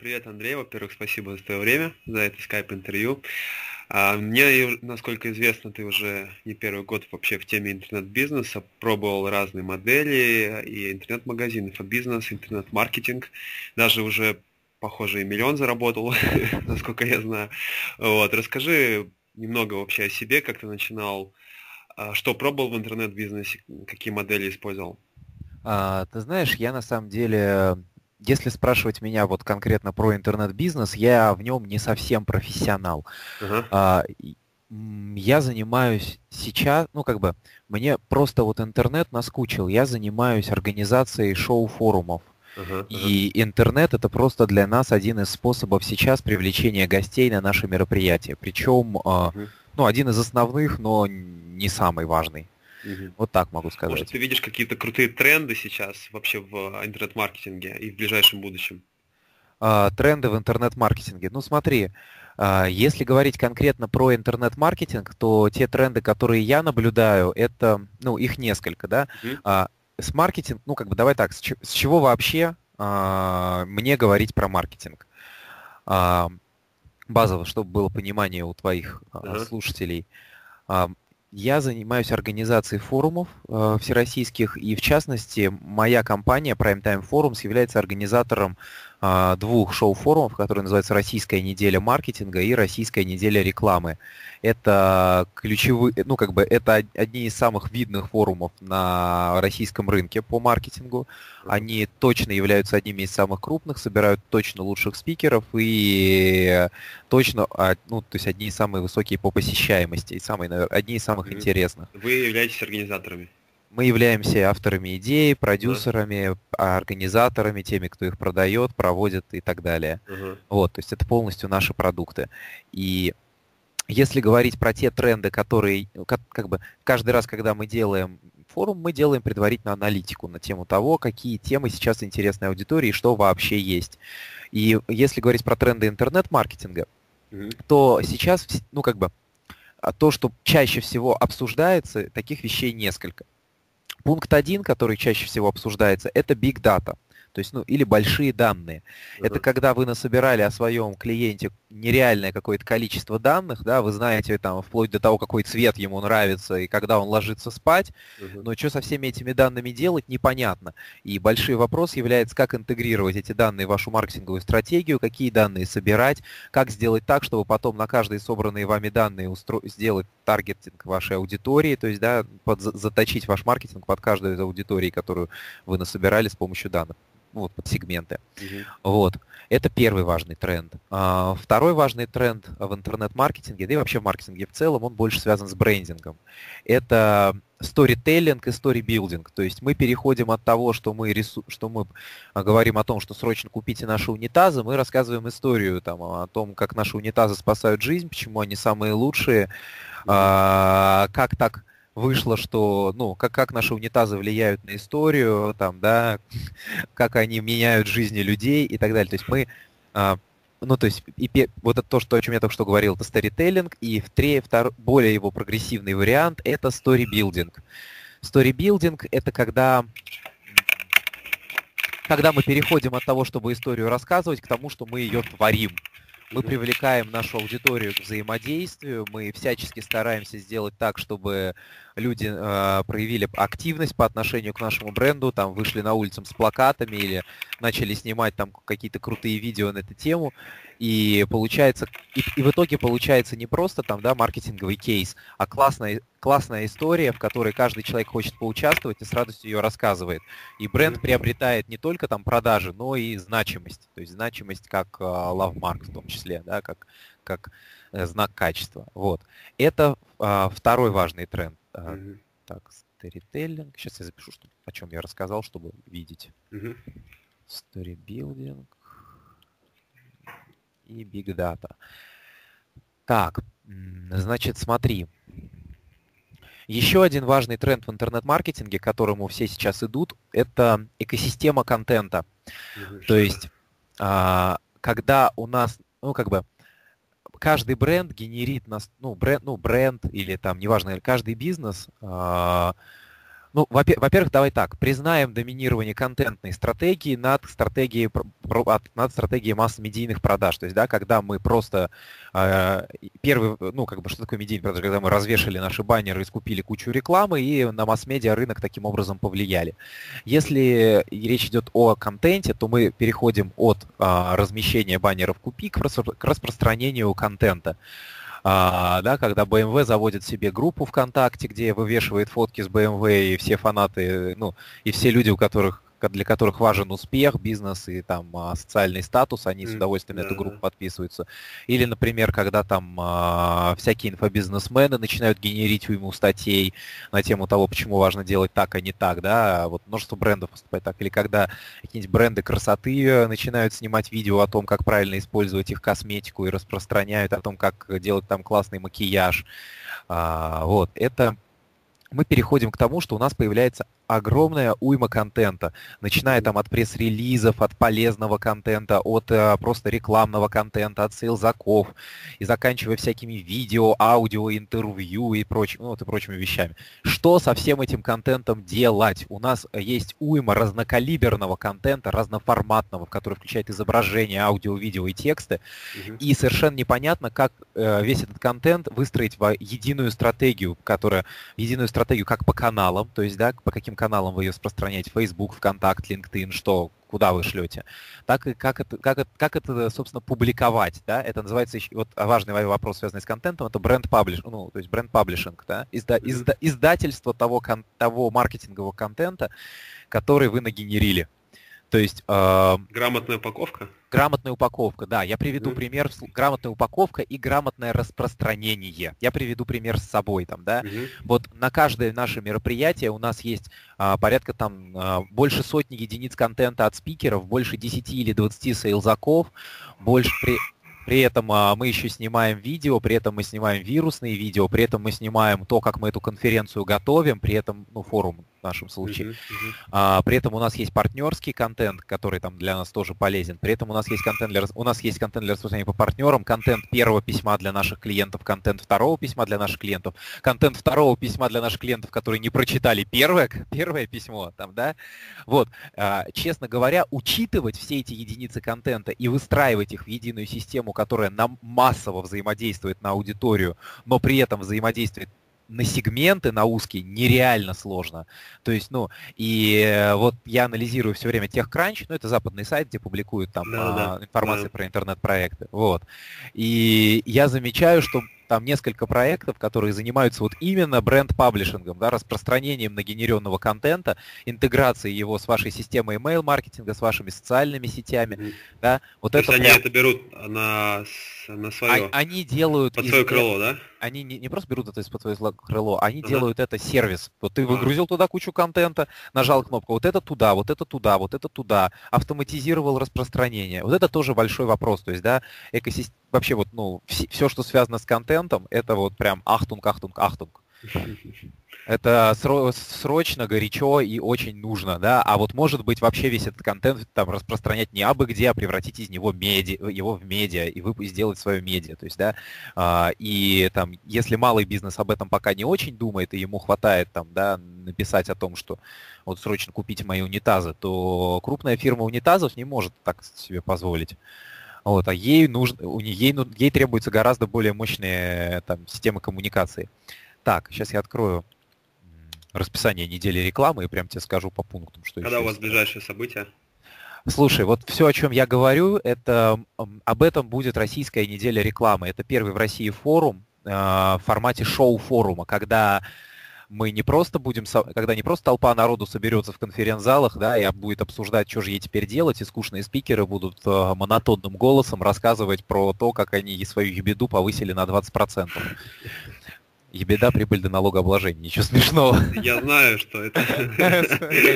Привет, Андрей. Во-первых, спасибо за твое время, за это скайп-интервью. А, мне, насколько известно, ты уже не первый год вообще в теме интернет-бизнеса, пробовал разные модели и интернет-магазинов, и бизнес, интернет-маркетинг, даже уже, похоже, и миллион заработал, насколько я знаю. Вот, расскажи немного вообще о себе, как ты начинал, а, что пробовал в интернет-бизнесе, какие модели использовал. А, ты знаешь, я на самом деле если спрашивать меня вот конкретно про интернет-бизнес, я в нем не совсем профессионал. Uh-huh. А, я занимаюсь сейчас, ну как бы, мне просто вот интернет наскучил. Я занимаюсь организацией шоу-форумов. Uh-huh, uh-huh. И интернет это просто для нас один из способов сейчас привлечения гостей на наши мероприятия. Причем, uh-huh. ну, один из основных, но не самый важный. Угу. Вот так могу сказать. Может, ты видишь какие-то крутые тренды сейчас вообще в интернет-маркетинге и в ближайшем будущем? А, тренды в интернет-маркетинге. Ну смотри, а, если говорить конкретно про интернет-маркетинг, то те тренды, которые я наблюдаю, это, ну, их несколько, да. А, с маркетинг, ну, как бы давай так, с, чего вообще а, мне говорить про маркетинг? А, базово, чтобы было понимание у твоих uh-huh. слушателей. Я занимаюсь организацией форумов э, всероссийских, и в частности, моя компания Primetime Forums является организатором двух шоу-форумов, которые называются «Российская неделя маркетинга» и «Российская неделя рекламы». Это ключевые, ну как бы это одни из самых видных форумов на российском рынке по маркетингу. Они точно являются одними из самых крупных, собирают точно лучших спикеров и точно, а, ну то есть одни из самых высокие по посещаемости и самые, одни из самых интересных. Вы являетесь организаторами? Мы являемся авторами идей, продюсерами, да. организаторами, теми, кто их продает, проводит и так далее. Угу. Вот, то есть это полностью наши продукты. И если говорить про те тренды, которые, ну, как, как бы каждый раз, когда мы делаем форум, мы делаем предварительную аналитику на тему того, какие темы сейчас интересны аудитории и что вообще есть. И если говорить про тренды интернет-маркетинга, mm-hmm. то сейчас, ну как бы, а то, что чаще всего обсуждается, таких вещей несколько. Пункт один, который чаще всего обсуждается, это big data то есть, ну, или большие данные. Uh-huh. Это когда вы насобирали о своем клиенте нереальное какое-то количество данных, да, вы знаете там вплоть до того, какой цвет ему нравится и когда он ложится спать, uh-huh. но что со всеми этими данными делать, непонятно. И большой вопрос является, как интегрировать эти данные в вашу маркетинговую стратегию, какие данные собирать, как сделать так, чтобы потом на каждые собранные вами данные устро... сделать таргетинг вашей аудитории, то есть, да, под... заточить ваш маркетинг под каждую из аудиторий, которую вы насобирали с помощью данных вот, под сегменты. Угу. Вот. Это первый важный тренд. А, второй важный тренд в интернет-маркетинге, да и вообще в маркетинге в целом, он больше связан с брендингом. Это сторителлинг и сторибилдинг. То есть мы переходим от того, что мы, рису... что мы а, говорим о том, что срочно купите наши унитазы, мы рассказываем историю там, о том, как наши унитазы спасают жизнь, почему они самые лучшие, mm-hmm. как так вышло, что, ну, как, как наши унитазы влияют на историю, там, да, как они меняют жизни людей и так далее. То есть мы, а, ну, то есть, и, вот это то, что, о чем я только что говорил, это сторителлинг, и в три, втор, более его прогрессивный вариант — это сторибилдинг. Сторибилдинг — это когда когда мы переходим от того, чтобы историю рассказывать, к тому, что мы ее творим. Мы привлекаем нашу аудиторию к взаимодействию, мы всячески стараемся сделать так, чтобы люди э, проявили активность по отношению к нашему бренду, там вышли на улицу с плакатами или начали снимать там какие-то крутые видео на эту тему. И получается, и, и в итоге получается не просто там, да, маркетинговый кейс, а классная, классная история, в которой каждый человек хочет поучаствовать и с радостью ее рассказывает. И бренд приобретает не только там продажи, но и значимость. То есть значимость как э, love mark в том числе, да, как, как э, знак качества. Вот. Это э, второй важный тренд. Mm-hmm. Так, сторителлинг. Сейчас я запишу, что, о чем я рассказал, чтобы видеть. Mm-hmm. И Big Data. Так, значит, смотри. Еще один важный тренд в интернет-маркетинге, к которому все сейчас идут, это экосистема контента. То есть, а, когда у нас, ну, как бы, каждый бренд генерит нас, ну, бренд, ну, бренд или там, неважно, каждый бизнес а, Ну, во-первых, давай так, признаем доминирование контентной стратегии над стратегией, над стратегией масс-медийных продаж. То есть, да, когда мы просто э, первый, ну, как бы, что такое медийный продаж, когда мы развешали наши баннеры скупили кучу рекламы, и на масс-медиа рынок таким образом повлияли. Если речь идет о контенте, то мы переходим от э, размещения баннеров купи к, к распространению контента а, да, когда BMW заводит себе группу ВКонтакте, где вывешивает фотки с BMW, и все фанаты, ну, и все люди, у которых для которых важен успех, бизнес и там а, социальный статус, они с удовольствием на эту группу подписываются. Или, например, когда там а, всякие инфобизнесмены начинают генерить уйму статей на тему того, почему важно делать так, а не так, да, вот множество брендов поступает так. Или когда какие-нибудь бренды красоты начинают снимать видео о том, как правильно использовать их косметику и распространяют о том, как делать там классный макияж. А, вот, это мы переходим к тому, что у нас появляется огромная уйма контента, начиная там от пресс-релизов, от полезного контента, от э, просто рекламного контента, от сейлзаков и заканчивая всякими видео, аудио, интервью и прочим, ну, вот и прочими вещами. Что со всем этим контентом делать? У нас есть уйма разнокалиберного контента, разноформатного, который включает изображение, аудио, видео и тексты, угу. и совершенно непонятно, как э, весь этот контент выстроить в единую стратегию, которая единую стратегию как по каналам, то есть да, по каким каналам вы ее распространяете, Facebook, ВКонтакт, LinkedIn, что, куда вы шлете, так и как это, как это, как это, собственно, публиковать, да, это называется, вот важный вопрос, связанный с контентом, это бренд паблиш, ну, то есть бренд паблишинг, да, изда, изда, издательство того, кон, того маркетингового контента, который вы нагенерили. То есть... Э, грамотная упаковка? Грамотная упаковка, да. Я приведу mm. пример. Грамотная упаковка и грамотное распространение. Я приведу пример с собой там, да. Mm-hmm. Вот на каждое наше мероприятие у нас есть а, порядка там а, больше сотни единиц контента от спикеров, больше 10 или 20 сейлзаков, больше при при этом а, мы еще снимаем видео, при этом мы снимаем вирусные видео, при этом мы снимаем то, как мы эту конференцию готовим, при этом, ну, форум в нашем случае. Uh-huh, uh-huh. А, при этом у нас есть партнерский контент, который там для нас тоже полезен. При этом у нас есть контент для, у нас есть контент для распространения по партнерам, контент первого письма для наших клиентов, контент второго письма для наших клиентов, контент второго письма для наших клиентов, которые не прочитали первое, первое письмо, там, да. Вот, а, честно говоря, учитывать все эти единицы контента и выстраивать их в единую систему, которая нам массово взаимодействует на аудиторию, но при этом взаимодействует на сегменты, на узкие, нереально сложно. То есть, ну, и э, вот я анализирую все время TechCrunch, ну, это западный сайт, где публикуют там да, а, да, информацию да. про интернет-проекты, вот. И я замечаю, что там несколько проектов, которые занимаются вот именно бренд-паблишингом, да, распространением нагенеренного контента, интеграцией его с вашей системой email-маркетинга, с вашими социальными сетями, mm-hmm. да. Вот То это прям... они это берут на, на свое... А, они делают... Под свое крыло, да? Они не, не просто берут это из-под свое крыло, они uh-huh. делают это сервис. Вот ты выгрузил туда кучу контента, нажал кнопку, вот это туда, вот это туда, вот это туда, автоматизировал распространение. Вот это тоже большой вопрос. То есть, да, экосистема вообще вот, ну, все, что связано с контентом, это вот прям ахтунг, ахтунг, ахтунг. Это срочно, горячо и очень нужно, да. А вот может быть вообще весь этот контент там распространять не абы где, а превратить из него меди, его в медиа и вы сделать свое медиа. То есть, да, а, и там, если малый бизнес об этом пока не очень думает, и ему хватает там, да, написать о том, что вот срочно купите мои унитазы, то крупная фирма унитазов не может так себе позволить. Вот, а ей, нужно, у нее, ей, ей требуется гораздо более мощные там, системы коммуникации. Так, сейчас я открою расписание недели рекламы и прям тебе скажу по пунктам, что Когда у вас ближайшие события? Слушай, вот все, о чем я говорю, это об этом будет российская неделя рекламы. Это первый в России форум э, в формате шоу-форума, когда мы не просто будем, когда не просто толпа народу соберется в конференц-залах, да, и будет обсуждать, что же ей теперь делать, и скучные спикеры будут э, монотонным голосом рассказывать про то, как они свою ебеду повысили на 20%. Ебеда, прибыль до налогообложения. Ничего смешного. Я знаю, что это.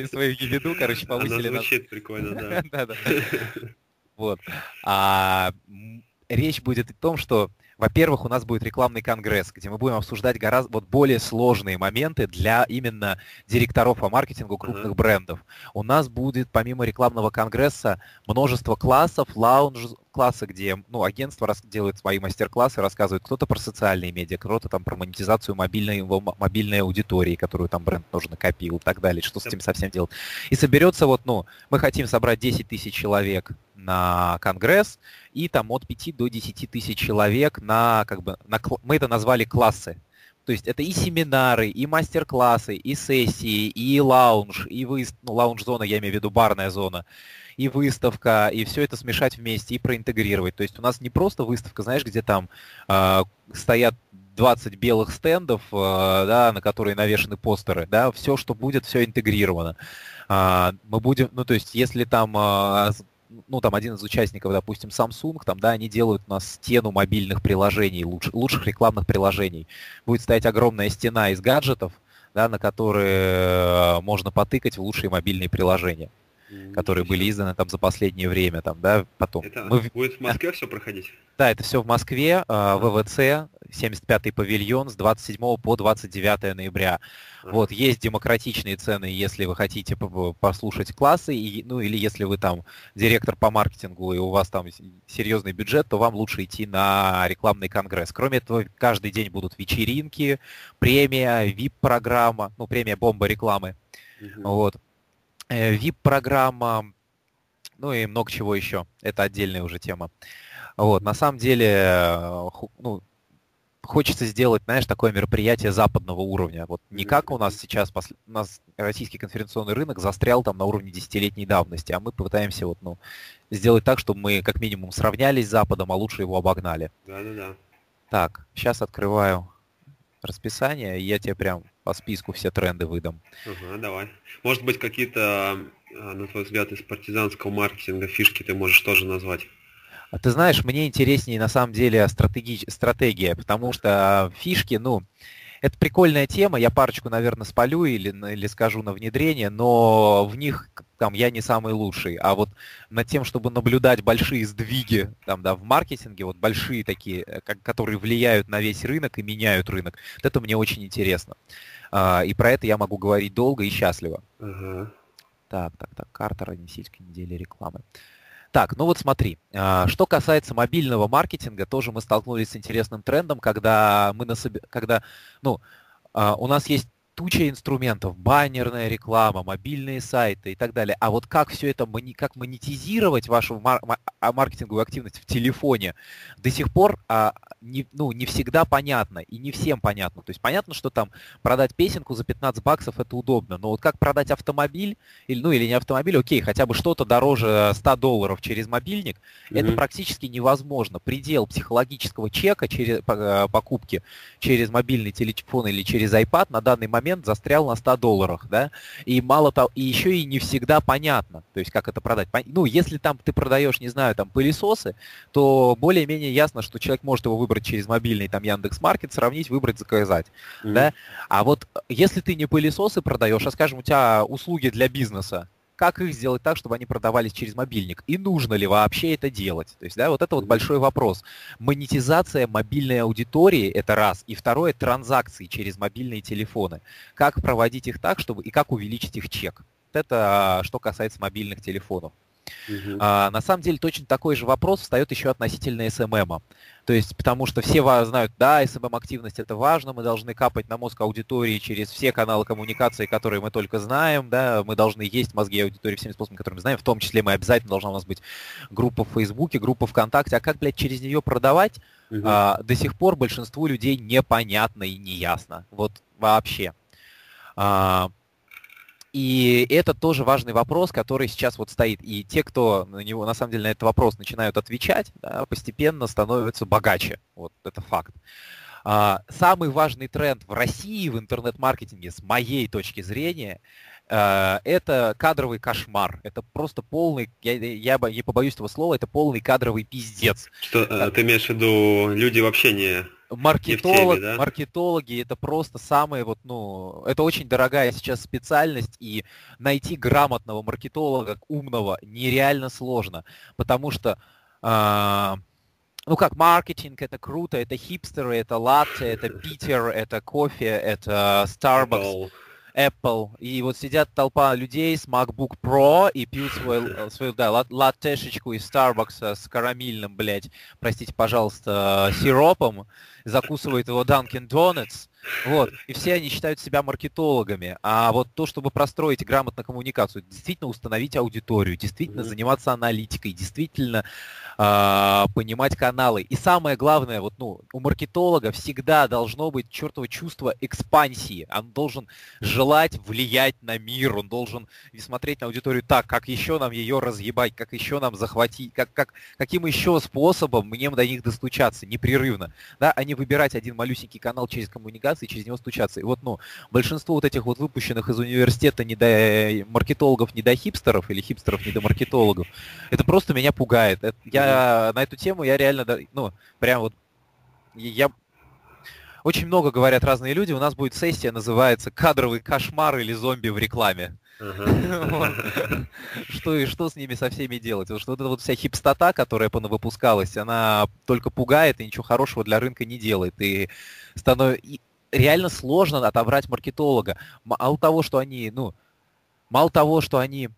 Свою ебеду, короче, повысили. Она звучит прикольно, да. Вот. А речь будет о том, что во-первых, у нас будет рекламный конгресс, где мы будем обсуждать гораздо вот более сложные моменты для именно директоров по маркетингу крупных uh-huh. брендов. У нас будет помимо рекламного конгресса множество классов, лаунж классы, где ну, агентство рас- делает свои мастер-классы, рассказывает кто-то про социальные медиа, кто-то там про монетизацию мобильной, мобильной аудитории, которую там бренд тоже накопил и так далее, что с этим совсем делать. И соберется вот, ну, мы хотим собрать 10 тысяч человек на конгресс, и там от 5 до 10 тысяч человек на, как бы, на, мы это назвали классы. То есть это и семинары, и мастер-классы, и сессии, и лаунж, и вы, ну, лаунж-зона, я имею в виду барная зона, и выставка, и все это смешать вместе и проинтегрировать. То есть у нас не просто выставка, знаешь, где там э, стоят 20 белых стендов, э, да, на которые навешаны постеры, да, все, что будет, все интегрировано. Э, мы будем, ну, то есть, если там э, ну, там один из участников, допустим, Samsung, там, да, они делают у нас стену мобильных приложений, луч, лучших рекламных приложений. Будет стоять огромная стена из гаджетов, да, на которые э, можно потыкать в лучшие мобильные приложения, которые были изданы там за последнее время, там, да, потом. Это Мы... будет в Москве все проходить? Да, это все в Москве, э, ВВЦ, 75-й павильон с 27 по 29 ноября. Вот, есть демократичные цены, если вы хотите послушать классы, и, ну или если вы там директор по маркетингу и у вас там серьезный бюджет, то вам лучше идти на рекламный конгресс. Кроме этого, каждый день будут вечеринки, премия, VIP-программа, ну премия бомба рекламы. Угу. Вот. VIP-программа, э, ну и много чего еще. Это отдельная уже тема. Вот, на самом деле, э, ну, хочется сделать, знаешь, такое мероприятие западного уровня. Вот не как у нас сейчас, у нас российский конференционный рынок застрял там на уровне десятилетней давности, а мы попытаемся вот, ну, сделать так, чтобы мы как минимум сравнялись с Западом, а лучше его обогнали. Да-да-да. Так, сейчас открываю расписание, и я тебе прям по списку все тренды выдам. Ага, давай. Может быть, какие-то, а, на твой взгляд, из партизанского маркетинга фишки ты можешь тоже назвать? А ты знаешь, мне интереснее на самом деле стратеги... стратегия, потому что фишки, ну, это прикольная тема, я парочку, наверное, спалю или, или скажу на внедрение, но в них там я не самый лучший. А вот над тем, чтобы наблюдать большие сдвиги там, да, в маркетинге, вот большие такие, э, как, которые влияют на весь рынок и меняют рынок, вот это мне очень интересно. А, и про это я могу говорить долго и счастливо. Uh-huh. Так, так, так, карта раннесильской недели рекламы. Так, ну вот смотри, а, что касается мобильного маркетинга, тоже мы столкнулись с интересным трендом, когда мы на себе, когда, ну, а, у нас есть туча инструментов, баннерная реклама, мобильные сайты и так далее. А вот как все это, как монетизировать вашу а, маркетинговую активность в телефоне, до сих пор а, не, ну, не всегда понятно и не всем понятно. То есть понятно, что там продать песенку за 15 баксов это удобно, но вот как продать автомобиль, или, ну или не автомобиль, окей, хотя бы что-то дороже 100 долларов через мобильник, mm-hmm. это практически невозможно. Предел психологического чека через покупки через мобильный телефон или через iPad на данный момент момент застрял на 100 долларах, да, и мало того, и еще и не всегда понятно, то есть как это продать. Ну, если там ты продаешь, не знаю, там пылесосы, то более-менее ясно, что человек может его выбрать через мобильный там Яндекс Маркет, сравнить, выбрать, заказать, mm-hmm. да. А вот если ты не пылесосы продаешь, а скажем, у тебя услуги для бизнеса, как их сделать так, чтобы они продавались через мобильник, и нужно ли вообще это делать. То есть, да, вот это вот большой вопрос. Монетизация мобильной аудитории – это раз. И второе – транзакции через мобильные телефоны. Как проводить их так, чтобы и как увеличить их чек. Вот это а, что касается мобильных телефонов. Угу. А, на самом деле точно такой же вопрос встает еще относительно СММа. То есть, потому что все знают, да, СММ-активность это важно, мы должны капать на мозг аудитории через все каналы коммуникации, которые мы только знаем, да, мы должны есть мозги аудитории всеми способами, которые мы знаем, в том числе мы обязательно должна у нас быть группа в Фейсбуке, группа ВКонтакте, а как, блядь, через нее продавать, угу. а, до сих пор большинству людей непонятно и неясно, вот вообще. А, и это тоже важный вопрос, который сейчас вот стоит. И те, кто на него, на самом деле, на этот вопрос начинают отвечать, да, постепенно становятся богаче. Вот это факт. А, самый важный тренд в России в интернет-маркетинге, с моей точки зрения, это кадровый кошмар. Это просто полный, я, я не побоюсь этого слова, это полный кадровый пиздец. Что э, ты имеешь в виду, люди вообще не маркетолог, теме, да? маркетологи это просто самые вот, ну, это очень дорогая сейчас специальность, и найти грамотного маркетолога, умного, нереально сложно, потому что э, ну как, маркетинг это круто, это хипстеры, это латте, это Питер, это кофе, это Starbucks. Apple, и вот сидят толпа людей с MacBook Pro и пьют свой, э, свою, да, латешечку из Starbucks с карамельным, блядь, простите, пожалуйста, сиропом, закусывают его Dunkin' Donuts, вот. И все они считают себя маркетологами. А вот то, чтобы простроить грамотно коммуникацию, действительно установить аудиторию, действительно mm-hmm. заниматься аналитикой, действительно э, понимать каналы. И самое главное, вот, ну, у маркетолога всегда должно быть чертово чувство экспансии. Он должен желать влиять на мир, он должен смотреть на аудиторию так, как еще нам ее разъебать, как еще нам захватить, как, как, каким еще способом мне до них достучаться непрерывно. Да, а не выбирать один малюсенький канал через коммуникацию, коммуникации, через него стучаться. И вот, ну, большинство вот этих вот выпущенных из университета не до э, маркетологов, не до хипстеров, или хипстеров не до маркетологов, это просто меня пугает. Это, я на эту тему, я реально, ну, прям вот, я очень много говорят разные люди. У нас будет сессия, называется «Кадровый кошмар или зомби в рекламе». Что и что с ними со всеми делать? Потому что вот эта вот вся хипстота, которая понавыпускалась, она только пугает и ничего хорошего для рынка не делает. И становится реально сложно отобрать маркетолога. Мало того, что они, ну, мало того, что они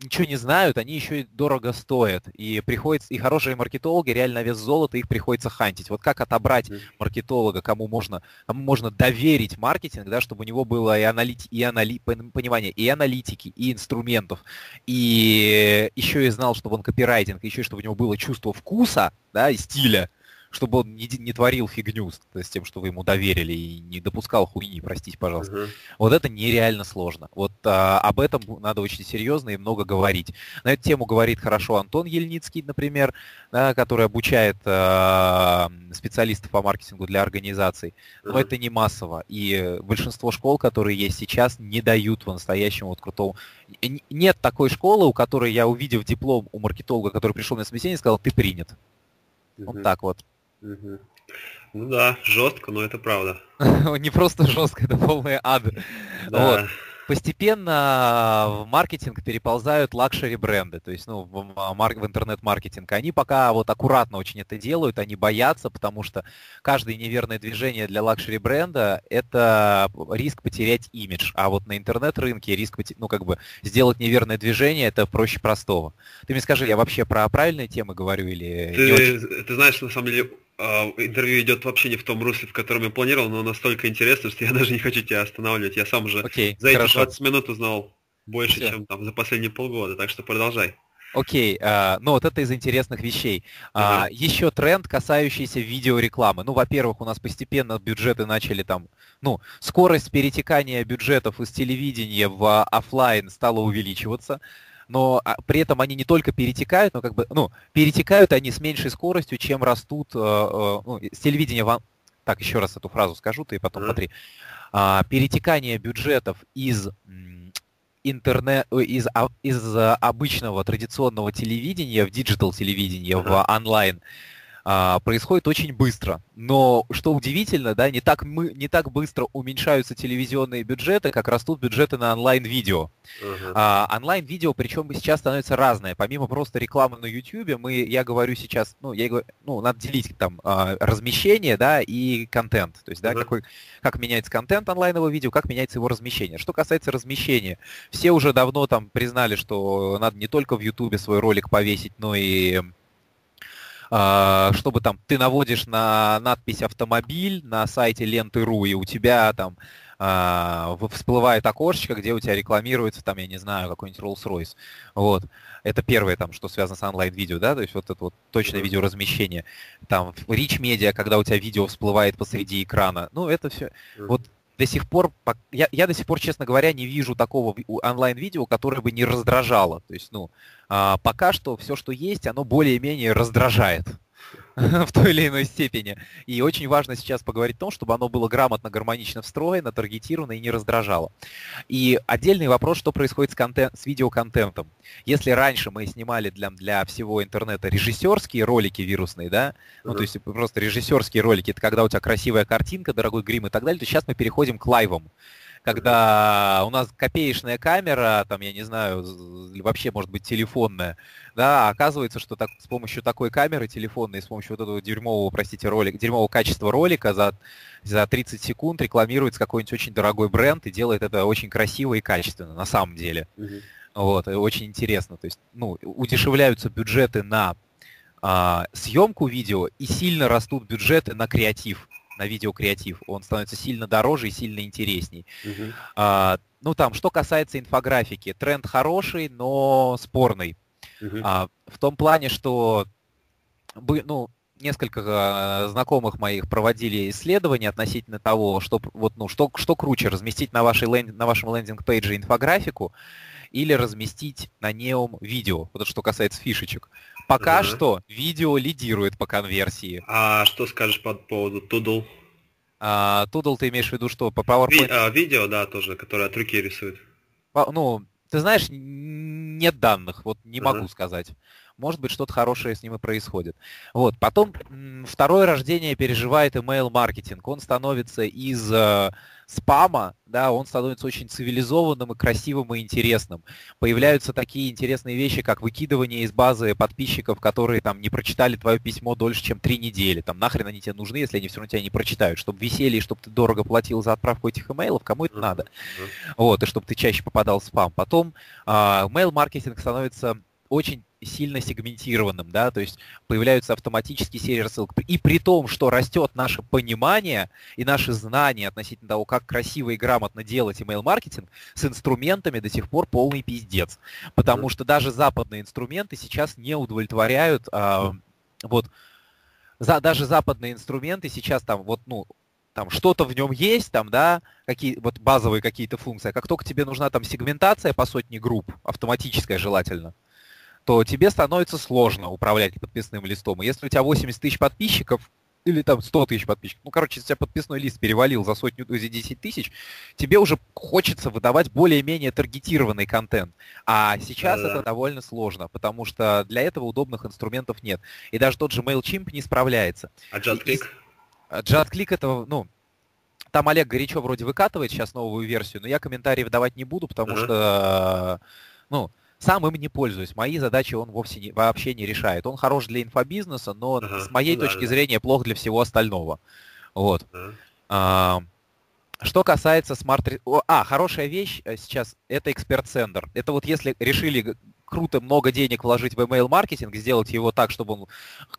ничего не знают, они еще и дорого стоят. И приходится, и хорошие маркетологи, реально вес золота, их приходится хантить. Вот как отобрать маркетолога, кому можно, кому можно доверить маркетинг, да, чтобы у него было и, аналити, и анали, понимание и аналитики, и инструментов, и еще и знал, чтобы он копирайтинг, еще и чтобы у него было чувство вкуса, да, и стиля, чтобы он не, не творил фигню с, с тем, что вы ему доверили, и не допускал хуйни, простите, пожалуйста. Uh-huh. Вот это нереально сложно. Вот а, об этом надо очень серьезно и много говорить. На эту тему говорит хорошо Антон Ельницкий, например, да, который обучает а, специалистов по маркетингу для организаций. Но uh-huh. это не массово. И большинство школ, которые есть сейчас, не дают по-настоящему вот крутого... Нет такой школы, у которой я, увидев диплом у маркетолога, который пришел на собеседование, сказал, ты принят. Uh-huh. Вот так вот. Угу. Ну да, жестко, но это правда. Не просто жестко, это полный ад. Да. Вот. Постепенно в маркетинг переползают luxury бренды, то есть ну, в, в интернет-маркетинг. Они пока вот аккуратно очень это делают, они боятся, потому что каждое неверное движение для luxury бренда это риск потерять имидж. А вот на интернет-рынке риск потерять, ну как бы сделать неверное движение это проще простого. Ты мне скажи, я вообще про правильные темы говорю или ты, ты знаешь, на самом деле а, интервью идет вообще не в том русле, в котором я планировал, но настолько интересно, что я даже не хочу тебя останавливать. Я сам уже okay, за эти хорошо. 20 минут узнал больше, Все. чем там за последние полгода, так что продолжай. Окей, okay, uh, ну вот это из интересных вещей. Uh, uh-huh. Еще тренд, касающийся видеорекламы. Ну, во-первых, у нас постепенно бюджеты начали там, ну, скорость перетекания бюджетов из телевидения в офлайн стала увеличиваться но а, при этом они не только перетекают, но как бы, ну, перетекают они с меньшей скоростью, чем растут э, э, ну, с телевидения в... Так, еще раз эту фразу скажу, ты потом смотри. А, перетекание бюджетов из интернет, из, а, из обычного традиционного телевидения в digital телевидение, в онлайн, а, происходит очень быстро. Но что удивительно, да, не так, мы, не так быстро уменьшаются телевизионные бюджеты, как растут бюджеты на онлайн-видео. Uh-huh. А, онлайн-видео, причем сейчас становится разное. Помимо просто рекламы на YouTube, мы, я говорю сейчас, ну, я говорю, ну, надо делить там а, размещение, да, и контент. То есть, да, uh-huh. какой, как меняется контент онлайнового видео, как меняется его размещение. Что касается размещения, все уже давно там признали, что надо не только в YouTube свой ролик повесить, но и чтобы там ты наводишь на надпись автомобиль на сайте ленты.ру, и у тебя там а, всплывает окошечко, где у тебя рекламируется, там, я не знаю, какой-нибудь Rolls-Royce. Вот. Это первое, там, что связано с онлайн-видео, да, то есть вот это вот точное видеоразмещение. Там, Rich Media, когда у тебя видео всплывает посреди экрана. Ну, это все. Вот до сих пор, я, я до сих пор, честно говоря, не вижу такого онлайн-видео, которое бы не раздражало. То есть, ну, а, пока что все, что есть, оно более-менее раздражает. в той или иной степени. И очень важно сейчас поговорить о том, чтобы оно было грамотно, гармонично встроено, таргетировано и не раздражало. И отдельный вопрос, что происходит с, контент, с видеоконтентом. Если раньше мы снимали для, для всего интернета режиссерские ролики вирусные, да, ну то есть просто режиссерские ролики, это когда у тебя красивая картинка, дорогой грим и так далее, то сейчас мы переходим к лайвам когда у нас копеечная камера, там, я не знаю, вообще, может быть, телефонная, да, оказывается, что так, с помощью такой камеры телефонной, с помощью вот этого дерьмового, простите, ролика, дерьмового качества ролика за, за 30 секунд рекламируется какой-нибудь очень дорогой бренд и делает это очень красиво и качественно, на самом деле. Mm-hmm. Вот, и очень интересно. То есть, ну, удешевляются бюджеты на а, съемку видео и сильно растут бюджеты на креатив на видеокреатив. Он становится сильно дороже и сильно интересней. Uh-huh. А, ну там, что касается инфографики, тренд хороший, но спорный. Uh-huh. А, в том плане, что ну, несколько а, знакомых моих проводили исследования относительно того, что вот ну что что круче разместить на вашей land, на вашем landing page е инфографику или разместить на нем видео. Вот это что касается фишечек. Пока uh-huh. что видео лидирует по конверсии. А что скажешь по поводу Doodle? А, Doodle ты имеешь в виду что? По PowerPoint? Ви- а, видео, да, тоже, которое от руки рисует. По, ну, ты знаешь, нет данных, вот не uh-huh. могу сказать может быть, что-то хорошее с ним и происходит. Вот. Потом второе рождение переживает email-маркетинг. Он становится из э, спама, да, он становится очень цивилизованным и красивым и интересным. Появляются такие интересные вещи, как выкидывание из базы подписчиков, которые там не прочитали твое письмо дольше, чем три недели. Там нахрен они тебе нужны, если они все равно тебя не прочитают. Чтобы висели и чтобы ты дорого платил за отправку этих имейлов, кому это надо. Вот, и чтобы ты чаще попадал в спам. Потом э, mail-маркетинг становится очень сильно сегментированным, да, то есть появляются автоматические серии рассылок. И при том, что растет наше понимание и наши знания относительно того, как красиво и грамотно делать email-маркетинг, с инструментами до сих пор полный пиздец. Потому что даже западные инструменты сейчас не удовлетворяют а, вот за, даже западные инструменты сейчас там вот, ну, там что-то в нем есть, там, да, какие, вот базовые какие-то функции. А как только тебе нужна там сегментация по сотне групп, автоматическая желательно, то тебе становится сложно управлять подписным листом. И если у тебя 80 тысяч подписчиков, или там 100 тысяч подписчиков, ну, короче, если у тебя подписной лист перевалил за сотню, за 10 тысяч, тебе уже хочется выдавать более-менее таргетированный контент. А сейчас да. это довольно сложно, потому что для этого удобных инструментов нет. И даже тот же MailChimp не справляется. А JustClick? JustClick это, ну, там Олег горячо вроде выкатывает сейчас новую версию, но я комментарии выдавать не буду, потому uh-huh. что, ну, сам им не пользуюсь. Мои задачи он вовсе не, вообще не решает. Он хорош для инфобизнеса, но ага, с моей ну, точки да, зрения плох для всего остального. Вот. Ага. А, что касается Smart... А, хорошая вещь э, сейчас — это ExpertSender. Это вот если решили круто много денег вложить в email-маркетинг, сделать его так, чтобы он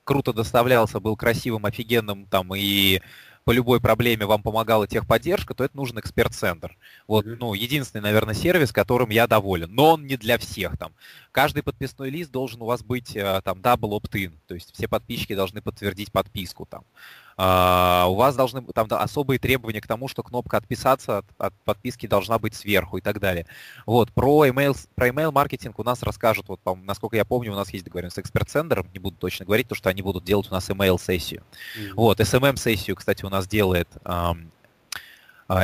круто доставлялся, был красивым, офигенным там и по любой проблеме вам помогала техподдержка, то это нужен эксперт-центр. Вот, ну, единственный, наверное, сервис, которым я доволен. Но он не для всех там. Каждый подписной лист должен у вас быть э, там double opt-in, то есть все подписчики должны подтвердить подписку там. Uh, у вас должны там да, особые требования к тому, что кнопка отписаться от, от подписки должна быть сверху и так далее. Вот про email про email маркетинг у нас расскажут вот насколько я помню у нас есть договоренность с эксперт-центром, не буду точно говорить, то что они будут делать у нас email сессию. Mm-hmm. Вот SMM сессию, кстати, у нас делает а,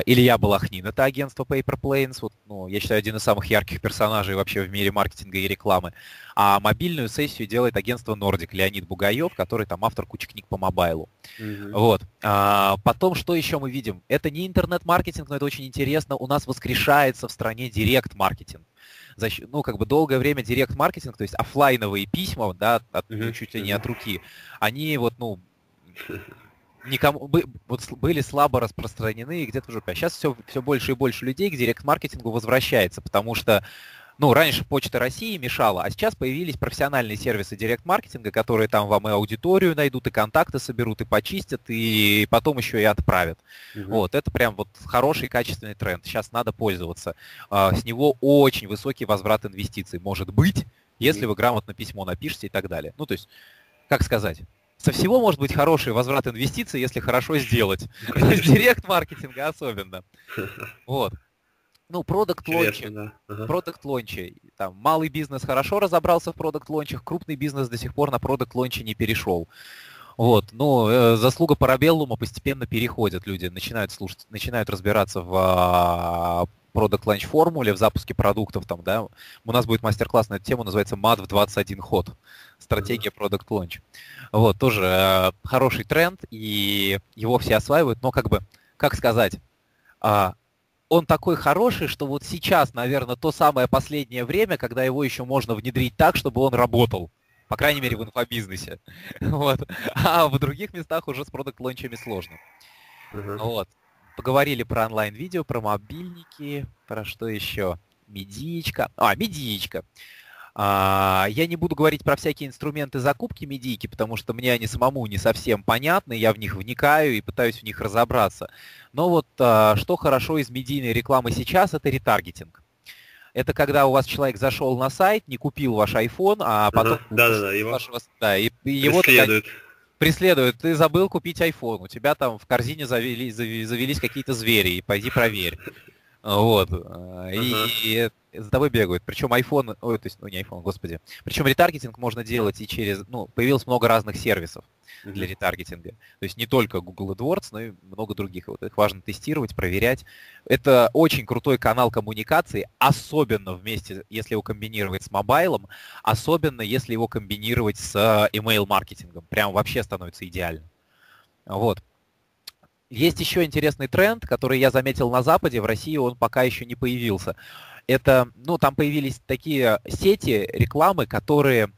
Илья Балахнин, это агентство Paper Planes, вот, ну, я считаю, один из самых ярких персонажей вообще в мире маркетинга и рекламы. А мобильную сессию делает агентство Nordic, Леонид Бугаев, который там автор кучи книг по мобайлу. Mm-hmm. Вот. А, потом, что еще мы видим? Это не интернет-маркетинг, но это очень интересно. У нас воскрешается в стране директ-маркетинг ну, как бы долгое время директ-маркетинг, то есть офлайновые письма, да, от, mm-hmm. чуть ли не от руки, они вот, ну, никому вот были слабо распространены и где-то в жопе. А сейчас все, все больше и больше людей к директ-маркетингу возвращается, потому что ну, раньше Почта России мешала, а сейчас появились профессиональные сервисы директ-маркетинга, которые там вам и аудиторию найдут, и контакты соберут, и почистят, и потом еще и отправят. Угу. Вот, это прям вот хороший, качественный тренд. Сейчас надо пользоваться. А, с него очень высокий возврат инвестиций может быть, если вы грамотно письмо напишете и так далее. Ну, то есть, как сказать, со всего может быть хороший возврат инвестиций, если хорошо сделать. Директ-маркетинга особенно. Вот. Ну, продукт лончи. Продукт лончи. Там малый бизнес хорошо разобрался в продукт лончах, крупный бизнес до сих пор на продукт лонче не перешел. Вот, но э, заслуга Парабеллума постепенно переходят люди, начинают слушать, начинают разбираться в а, Product Launch формуле в запуске продуктов. Там, да, у нас будет мастер-класс на эту тему, называется MAD в 21 ход. Стратегия Product Launch. Вот, тоже э, хороший тренд, и его все осваивают, но как бы, как сказать, э, он такой хороший, что вот сейчас, наверное, то самое последнее время, когда его еще можно внедрить так, чтобы он работал. По крайней мере, в инфобизнесе. Вот. А в других местах уже с продукт-лончами сложно. Uh-huh. Вот. Поговорили про онлайн-видео, про мобильники, про что еще? Медичка. А, медичка. А, я не буду говорить про всякие инструменты закупки медийки, потому что мне они самому не совсем понятны, я в них вникаю и пытаюсь в них разобраться. Но вот а, что хорошо из медийной рекламы сейчас, это ретаргетинг. Это когда у вас человек зашел на сайт, не купил ваш iPhone, а потом... Ага, да-да-да, его, вашего, да, и, и его преследует. Ты забыл купить iPhone, у тебя там в корзине завели, завелись какие-то звери, и пойди проверь. Вот. Ага. И, за тобой бегают. Причем iPhone, ой, то есть, ну не iPhone, господи. Причем ретаргетинг можно делать и через, ну, появилось много разных сервисов для ретаргетинга. То есть не только Google AdWords, но и много других. Вот их важно тестировать, проверять. Это очень крутой канал коммуникации, особенно вместе, если его комбинировать с мобайлом, особенно если его комбинировать с email-маркетингом. Прям вообще становится идеально. Вот. Есть еще интересный тренд, который я заметил на Западе, в России он пока еще не появился это, ну, там появились такие сети рекламы, которые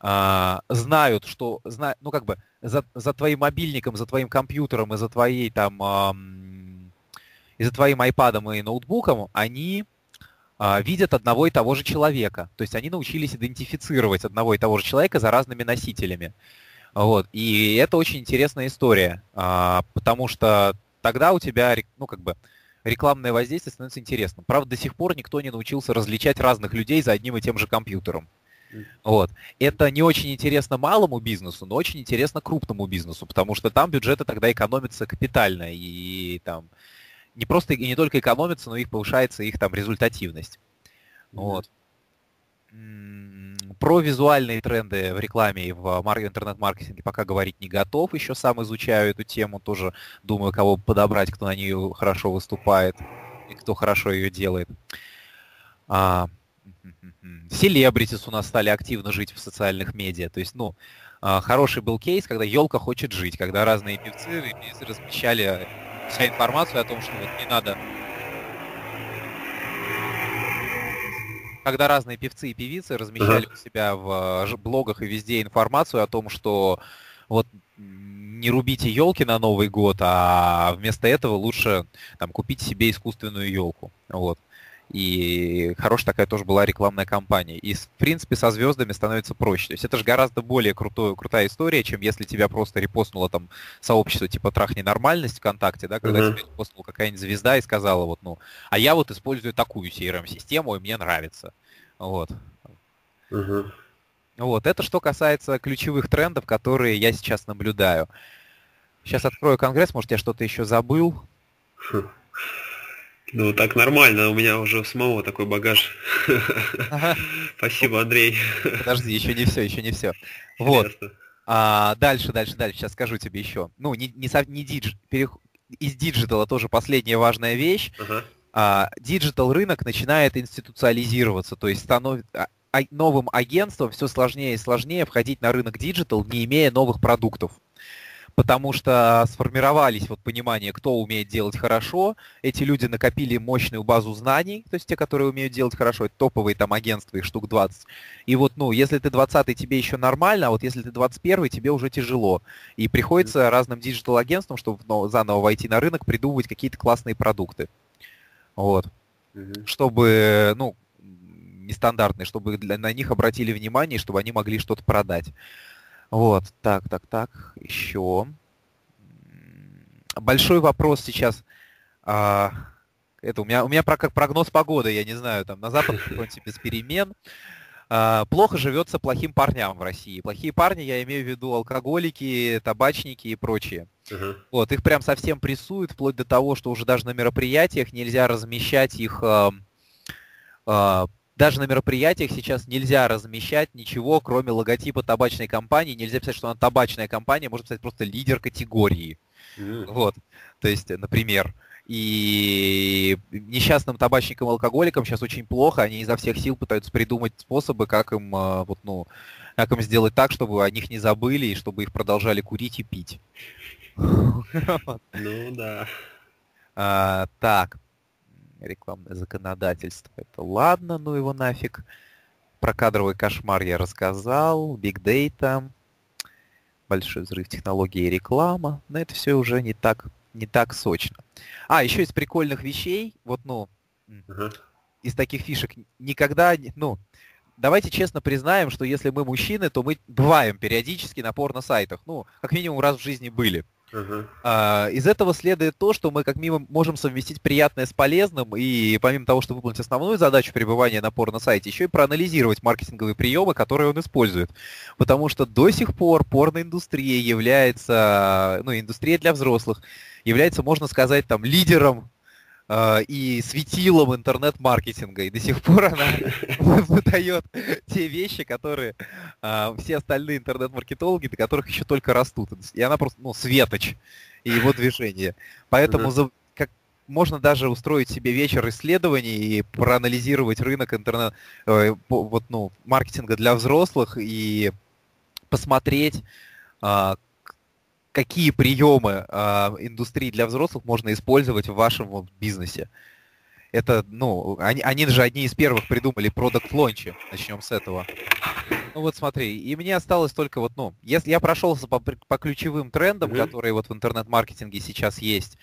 э, знают, что, зна, ну, как бы, за, за твоим мобильником, за твоим компьютером и за твоей там, э, и за твоим айпадом и ноутбуком, они э, видят одного и того же человека. То есть они научились идентифицировать одного и того же человека за разными носителями. Вот. И это очень интересная история, потому что тогда у тебя, ну, как бы, рекламное воздействие становится интересным. Правда, до сих пор никто не научился различать разных людей за одним и тем же компьютером. Вот. Это не очень интересно малому бизнесу, но очень интересно крупному бизнесу, потому что там бюджеты тогда экономятся капитально, и там не просто и не только экономится, но и повышается их там результативность. Вот. Про визуальные тренды в рекламе и в интернет-маркетинге пока говорить не готов. Еще сам изучаю эту тему, тоже думаю, кого подобрать, кто на нее хорошо выступает и кто хорошо ее делает. А, селебритис у нас стали активно жить в социальных медиа. То есть, ну, а, хороший был кейс, когда елка хочет жить, когда разные певцы, певцы размещали вся информацию о том, что вот не надо когда разные певцы и певицы размещали у себя в э, блогах и везде информацию о том, что вот не рубите елки на Новый год, а вместо этого лучше там купить себе искусственную елку. Вот. И хорошая такая тоже была рекламная кампания. И, в принципе, со звездами становится проще. То есть это же гораздо более крутой, крутая история, чем если тебя просто репостнуло там сообщество типа «Трахни нормальность» ВКонтакте, да, когда uh-huh. тебя репостнула какая-нибудь звезда и сказала вот, ну, а я вот использую такую CRM-систему, и мне нравится. Вот. Uh-huh. Вот, это что касается ключевых трендов, которые я сейчас наблюдаю. Сейчас открою конгресс, может, я что-то еще забыл. Ну, так нормально, у меня уже самого такой багаж. Ага. Спасибо, Андрей. Подожди, еще не все, еще не все. Вот. А, дальше, дальше, дальше, сейчас скажу тебе еще. Ну, не, не, не dig, перех... из digital а тоже последняя важная вещь. Ага. А, digital рынок начинает институциализироваться, то есть становится а, новым агентством все сложнее и сложнее входить на рынок digital, не имея новых продуктов потому что сформировались вот понимание, кто умеет делать хорошо, эти люди накопили мощную базу знаний, то есть те, которые умеют делать хорошо, это топовые там агентства, их штук 20. И вот, ну, если ты 20 тебе еще нормально, а вот если ты 21 тебе уже тяжело. И приходится разным диджитал-агентствам, чтобы ну, заново войти на рынок, придумывать какие-то классные продукты. Вот. Mm-hmm. Чтобы, ну, нестандартные, чтобы для, на них обратили внимание, чтобы они могли что-то продать. Вот, так, так, так, еще. Большой вопрос сейчас. А, это у меня, у меня как прогноз погоды, я не знаю, там на запад какой-нибудь без перемен. А, плохо живется плохим парням в России. Плохие парни, я имею в виду алкоголики, табачники и прочие. Uh-huh. Вот, их прям совсем прессуют, вплоть до того, что уже даже на мероприятиях нельзя размещать их э, э, даже на мероприятиях сейчас нельзя размещать ничего, кроме логотипа табачной компании. Нельзя писать, что она табачная компания, можно писать просто лидер категории. Mm. Вот. То есть, например, и несчастным табачникам алкоголикам сейчас очень плохо, они изо всех сил пытаются придумать способы, как им, а, вот, ну, как им сделать так, чтобы о них не забыли и чтобы их продолжали курить и пить. Ну да. А, так. Рекламное законодательство. Это ладно, ну его нафиг. Про кадровый кошмар я рассказал, Big Data, большой взрыв технологий и реклама. Но это все уже не так, не так сочно. А, еще из прикольных вещей, вот, ну, uh-huh. из таких фишек, никогда, ну, давайте честно признаем, что если мы мужчины, то мы бываем периодически на порно-сайтах. Ну, как минимум раз в жизни были. Uh-huh. А, из этого следует то, что мы как минимум можем совместить приятное с полезным и помимо того, что выполнить основную задачу пребывания на порно-сайте, еще и проанализировать маркетинговые приемы, которые он использует. Потому что до сих пор порноиндустрия является, ну, индустрия для взрослых, является, можно сказать, там, лидером и светилом интернет-маркетинга. И до сих пор она выдает те вещи, которые э, все остальные интернет-маркетологи, до которых еще только растут. И она просто, ну, светоч и его движение. Поэтому за, как, можно даже устроить себе вечер исследований и проанализировать рынок интернет, э, вот, ну, маркетинга для взрослых и посмотреть, э, какие приемы э, индустрии для взрослых можно использовать в вашем бизнесе. Это, ну, они, они же одни из первых придумали продукт лончи. Начнем с этого. Ну вот смотри, и мне осталось только вот, ну, если я прошелся по, по ключевым трендам, mm-hmm. которые вот в интернет-маркетинге сейчас есть,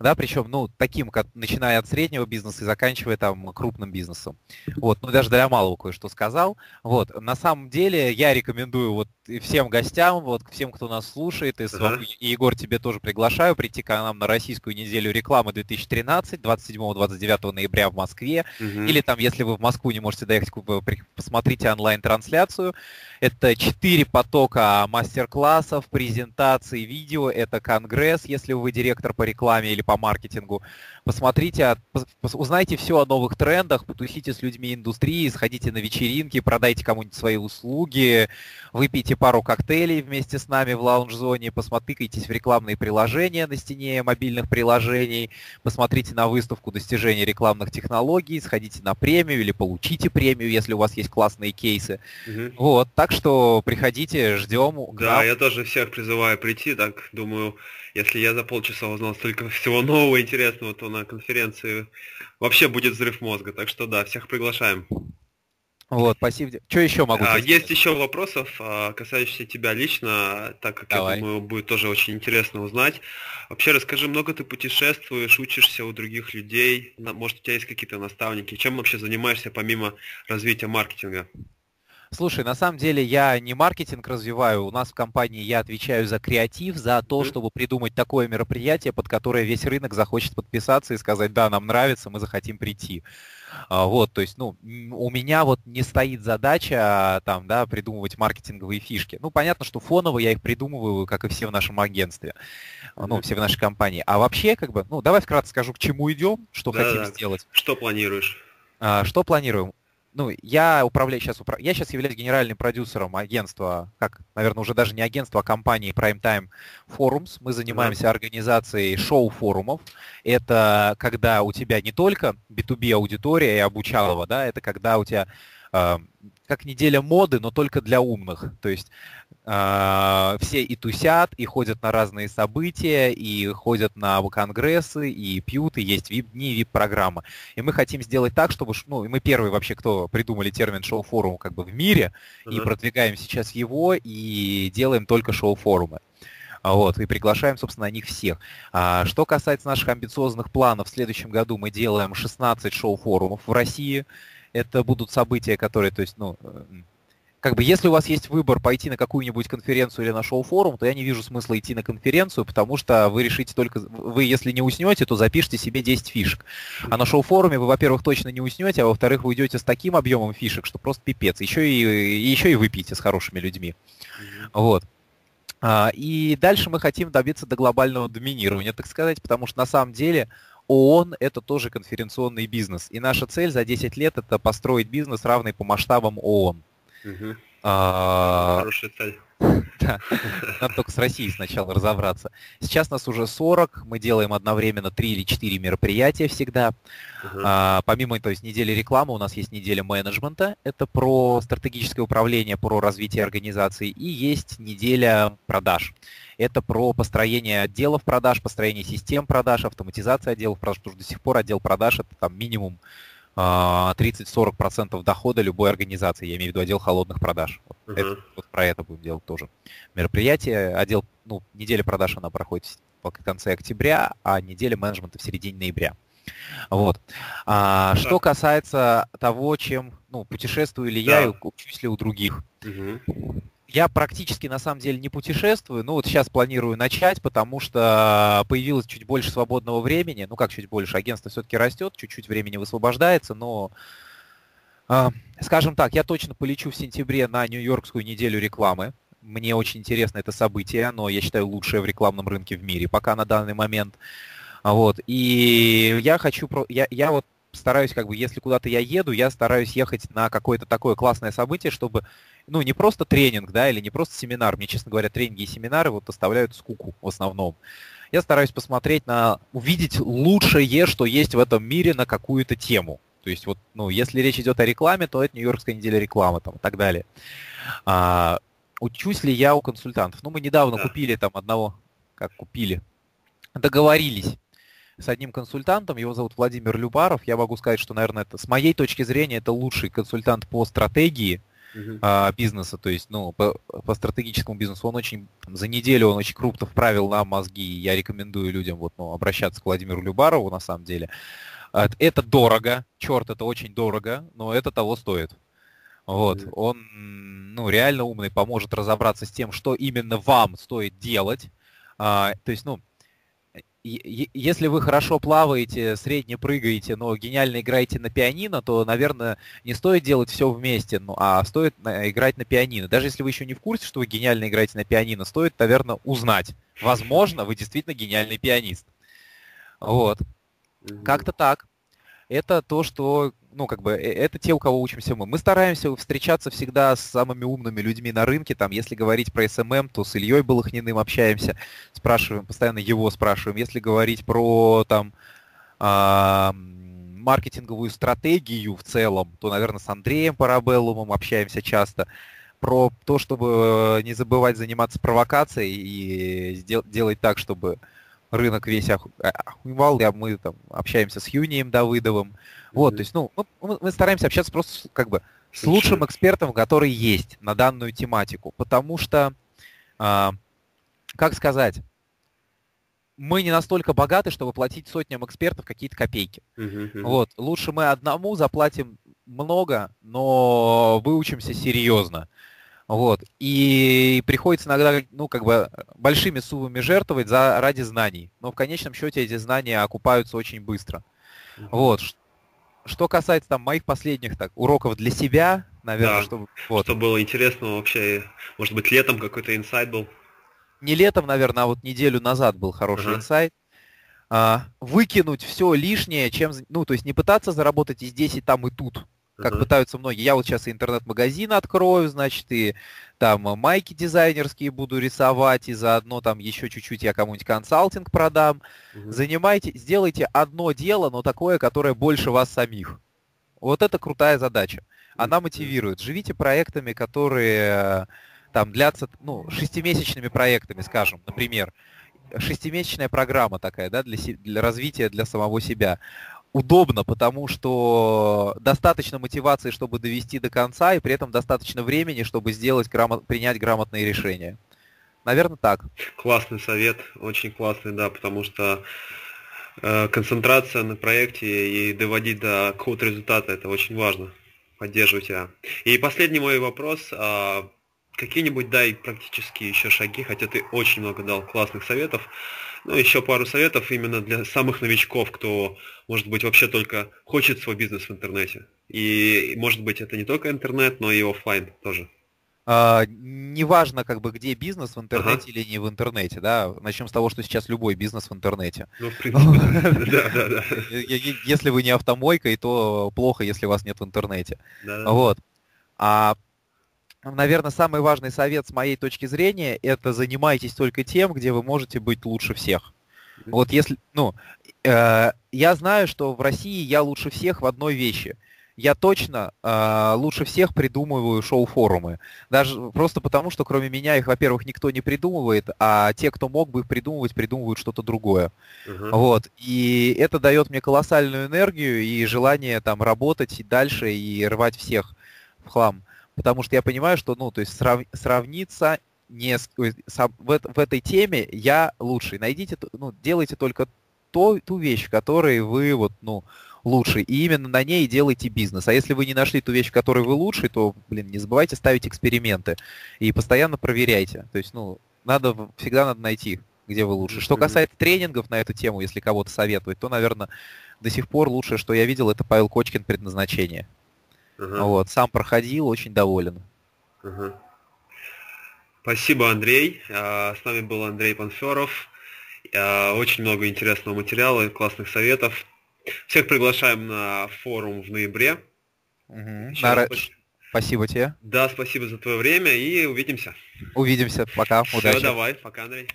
да, причем, ну, таким, как, начиная от среднего бизнеса и заканчивая там крупным бизнесом. Вот, ну, даже для малого кое-что сказал. Вот, на самом деле я рекомендую вот всем гостям, вот всем, кто нас слушает, и, uh-huh. и Егор, тебе тоже приглашаю прийти к нам на российскую неделю рекламы 2013, 27-29 ноября в Москве. Uh-huh. Или там, если вы в Москву не можете доехать, посмотрите онлайн-трансляцию. Это четыре потока мастер-классов, презентаций, видео. Это конгресс, если вы директор по рекламе или по маркетингу. Посмотрите, узнайте все о новых трендах, потусите с людьми индустрии, сходите на вечеринки, продайте кому-нибудь свои услуги, выпейте пару коктейлей вместе с нами в лаунж-зоне, посмотритесь в рекламные приложения на стене мобильных приложений, посмотрите на выставку достижений рекламных технологий, сходите на премию или получите премию, если у вас есть классные кейсы. Угу. Вот, так что приходите, ждем. Да, я тоже всех призываю прийти, так думаю, если я за полчаса узнал столько всего нового интересного, то на конференции вообще будет взрыв мозга. Так что да, всех приглашаем. Вот, спасибо. Что еще могу а, Есть еще вопросов, а, касающихся тебя лично, так как, Давай. я думаю, будет тоже очень интересно узнать. Вообще, расскажи, много ты путешествуешь, учишься у других людей, может, у тебя есть какие-то наставники, чем вообще занимаешься помимо развития маркетинга? Слушай, на самом деле я не маркетинг развиваю. У нас в компании я отвечаю за креатив, за то, чтобы придумать такое мероприятие, под которое весь рынок захочет подписаться и сказать, да, нам нравится, мы захотим прийти. А, вот, то есть, ну, у меня вот не стоит задача там, да, придумывать маркетинговые фишки. Ну, понятно, что фоново я их придумываю, как и все в нашем агентстве, ну, все в нашей компании. А вообще, как бы, ну, давай вкратце скажу, к чему идем, что да, хотим да. сделать. Что планируешь? А, что планируем? Ну, я управляю сейчас, упра... я сейчас являюсь генеральным продюсером агентства, как, наверное, уже даже не агентства, а компании Prime Time Forums. Мы занимаемся организацией шоу-форумов. Это когда у тебя не только B2B аудитория и обучалова, да, это когда у тебя э, как неделя моды, но только для умных. То есть э, все и тусят, и ходят на разные события, и ходят на конгрессы, и пьют, и есть вип-дни, вип-программы. И мы хотим сделать так, чтобы, ну, мы первые вообще, кто придумали термин шоу-форум как бы в мире, uh-huh. и продвигаем сейчас его, и делаем только шоу-форумы. Вот, и приглашаем, собственно, на них всех. А, что касается наших амбициозных планов, в следующем году мы делаем 16 шоу-форумов в России это будут события, которые, то есть, ну, э, как бы если у вас есть выбор пойти на какую-нибудь конференцию или на шоу-форум, то я не вижу смысла идти на конференцию, потому что вы решите только, вы если не уснете, то запишите себе 10 фишек. А на шоу-форуме вы, во-первых, точно не уснете, а во-вторых, вы уйдете с таким объемом фишек, что просто пипец. Еще и, еще и выпьете с хорошими людьми. Вот. А, и дальше мы хотим добиться до глобального доминирования, так сказать, потому что на самом деле ООН – это тоже конференционный бизнес. И наша цель за 10 лет – это построить бизнес, равный по масштабам ООН. Угу. А... Хорошая цель. Да, надо только с Россией сначала разобраться. Сейчас нас уже 40, мы делаем одновременно 3 или 4 мероприятия всегда. Uh-huh. А, помимо, то есть, недели рекламы, у нас есть неделя менеджмента, это про стратегическое управление, про развитие организации, и есть неделя продаж. Это про построение отделов продаж, построение систем продаж, автоматизация отделов продаж, потому что до сих пор отдел продаж это там минимум 30-40% а, дохода любой организации, я имею в виду отдел холодных продаж. Вот, uh-huh. это, вот про это будем делать тоже. Мероприятие, отдел, ну, неделя продаж она проходит в конце октября, а неделя менеджмента в середине ноября. Вот. А, что касается того, чем ну, путешествую ли да. я и учусь ли у других. Угу. Я практически на самом деле не путешествую, но вот сейчас планирую начать, потому что появилось чуть больше свободного времени. Ну как чуть больше, агентство все-таки растет, чуть-чуть времени высвобождается, но э, скажем так, я точно полечу в сентябре на Нью-Йоркскую неделю рекламы. Мне очень интересно это событие, но я считаю лучшее в рекламном рынке в мире пока на данный момент. Вот. И я хочу, я, я вот стараюсь, как бы, если куда-то я еду, я стараюсь ехать на какое-то такое классное событие, чтобы, ну, не просто тренинг, да, или не просто семинар. Мне, честно говоря, тренинги и семинары вот оставляют скуку в основном. Я стараюсь посмотреть на, увидеть лучшее, что есть в этом мире на какую-то тему. То есть вот, ну, если речь идет о рекламе, то это Нью-Йоркская неделя рекламы там и так далее. А, учусь ли я у консультантов? Ну, мы недавно да. купили там одного, как купили, договорились с одним консультантом, его зовут Владимир Любаров. Я могу сказать, что, наверное, это, с моей точки зрения, это лучший консультант по стратегии uh-huh. а, бизнеса, то есть, ну, по, по стратегическому бизнесу. Он очень, там, за неделю он очень круто вправил нам мозги, и я рекомендую людям вот, ну, обращаться к Владимиру Любарову, на самом деле. Это дорого, черт, это очень дорого, но это того стоит. Вот, uh-huh. он, ну, реально умный, поможет разобраться с тем, что именно вам стоит делать. А, то есть, ну, если вы хорошо плаваете, средне прыгаете, но гениально играете на пианино, то, наверное, не стоит делать все вместе, ну, а стоит играть на пианино. Даже если вы еще не в курсе, что вы гениально играете на пианино, стоит, наверное, узнать. Возможно, вы действительно гениальный пианист. Вот. Как-то так. Это то, что ну, как бы, э, это те, у кого учимся мы. Мы стараемся встречаться всегда с самыми умными людьми на рынке. Там, если говорить про SMM, то с Ильей Балахниным общаемся, спрашиваем, постоянно его спрашиваем. Если говорить про, там, а, маркетинговую стратегию в целом, то, наверное, с Андреем Парабеллумом общаемся часто. Про то, чтобы не забывать заниматься провокацией и делать так, чтобы рынок весь охуевал, мы там общаемся с Юнием Давыдовым, вот, то есть, ну, мы, мы стараемся общаться просто как бы с лучшим экспертом, который есть на данную тематику, потому что, э, как сказать, мы не настолько богаты, чтобы платить сотням экспертов какие-то копейки. Uh-huh, Вот, лучше мы одному заплатим много, но выучимся серьезно. Вот. И приходится иногда, ну, как бы, большими суммами жертвовать за, ради знаний. Но в конечном счете эти знания окупаются очень быстро. Uh-huh. Вот. Что касается там моих последних так уроков для себя, наверное, да, чтобы вот. Что было интересно вообще, может быть, летом какой-то инсайт был? Не летом, наверное, а вот неделю назад был хороший ага. инсайт. А, выкинуть все лишнее, чем, ну, то есть не пытаться заработать и здесь, и там, и тут как uh-huh. пытаются многие. Я вот сейчас и интернет-магазин открою, значит, и там майки дизайнерские буду рисовать, и заодно там еще чуть-чуть я кому-нибудь консалтинг продам. Uh-huh. Занимайте, сделайте одно дело, но такое, которое больше вас самих. Вот это крутая задача. Она мотивирует. Живите проектами, которые там длятся, ну, шестимесячными проектами, скажем, например. Шестимесячная программа такая, да, для, для развития для самого себя удобно, потому что достаточно мотивации, чтобы довести до конца, и при этом достаточно времени, чтобы сделать грамот, принять грамотные решения. Наверное, так. Классный совет, очень классный, да, потому что э, концентрация на проекте и доводить до какого-то результата это очень важно. Поддерживаю тебя. И последний мой вопрос. А, какие-нибудь дай практически еще шаги, хотя ты очень много дал классных советов. Ну, еще пару советов именно для самых новичков, кто, может быть, вообще только хочет свой бизнес в интернете. И, может быть, это не только интернет, но и офлайн тоже. А, неважно, как бы, где бизнес, в интернете ага. или не в интернете, да. Начнем с того, что сейчас любой бизнес в интернете. Ну, в принципе, да, да, да. Если вы не автомойкой, то плохо, если вас нет в интернете. Вот. А наверное, самый важный совет с моей точки зрения, это занимайтесь только тем, где вы можете быть лучше всех. Вот если, ну, э, я знаю, что в России я лучше всех в одной вещи. я точно э, лучше всех придумываю шоу-форумы. Даже просто потому, что кроме меня их, во-первых, никто не придумывает, а те, кто мог бы их придумывать, придумывают что-то другое. Uh-huh. Вот. И это дает мне колоссальную энергию и желание там работать и дальше и рвать всех в хлам. Потому что я понимаю, что, ну, то есть срав... сравниться не с... в, в этой теме я лучший. Найдите, ну, делайте только то, ту вещь, которой вы вот, ну, лучший, и именно на ней делайте бизнес. А если вы не нашли ту вещь, в которой вы лучший, то, блин, не забывайте ставить эксперименты и постоянно проверяйте. То есть, ну, надо, всегда надо найти, где вы лучше. Что касается тренингов на эту тему, если кого-то советовать, то, наверное, до сих пор лучшее, что я видел, это Павел Кочкин предназначение. Uh-huh. Вот, сам проходил, очень доволен. Uh-huh. Спасибо, Андрей. А, с нами был Андрей Панферов. А, очень много интересного материала, классных советов. Всех приглашаем на форум в ноябре. Угу. На... Спасибо тебе. Да, спасибо за твое время и увидимся. Увидимся. Пока. Все, Удачи. давай. Пока, Андрей.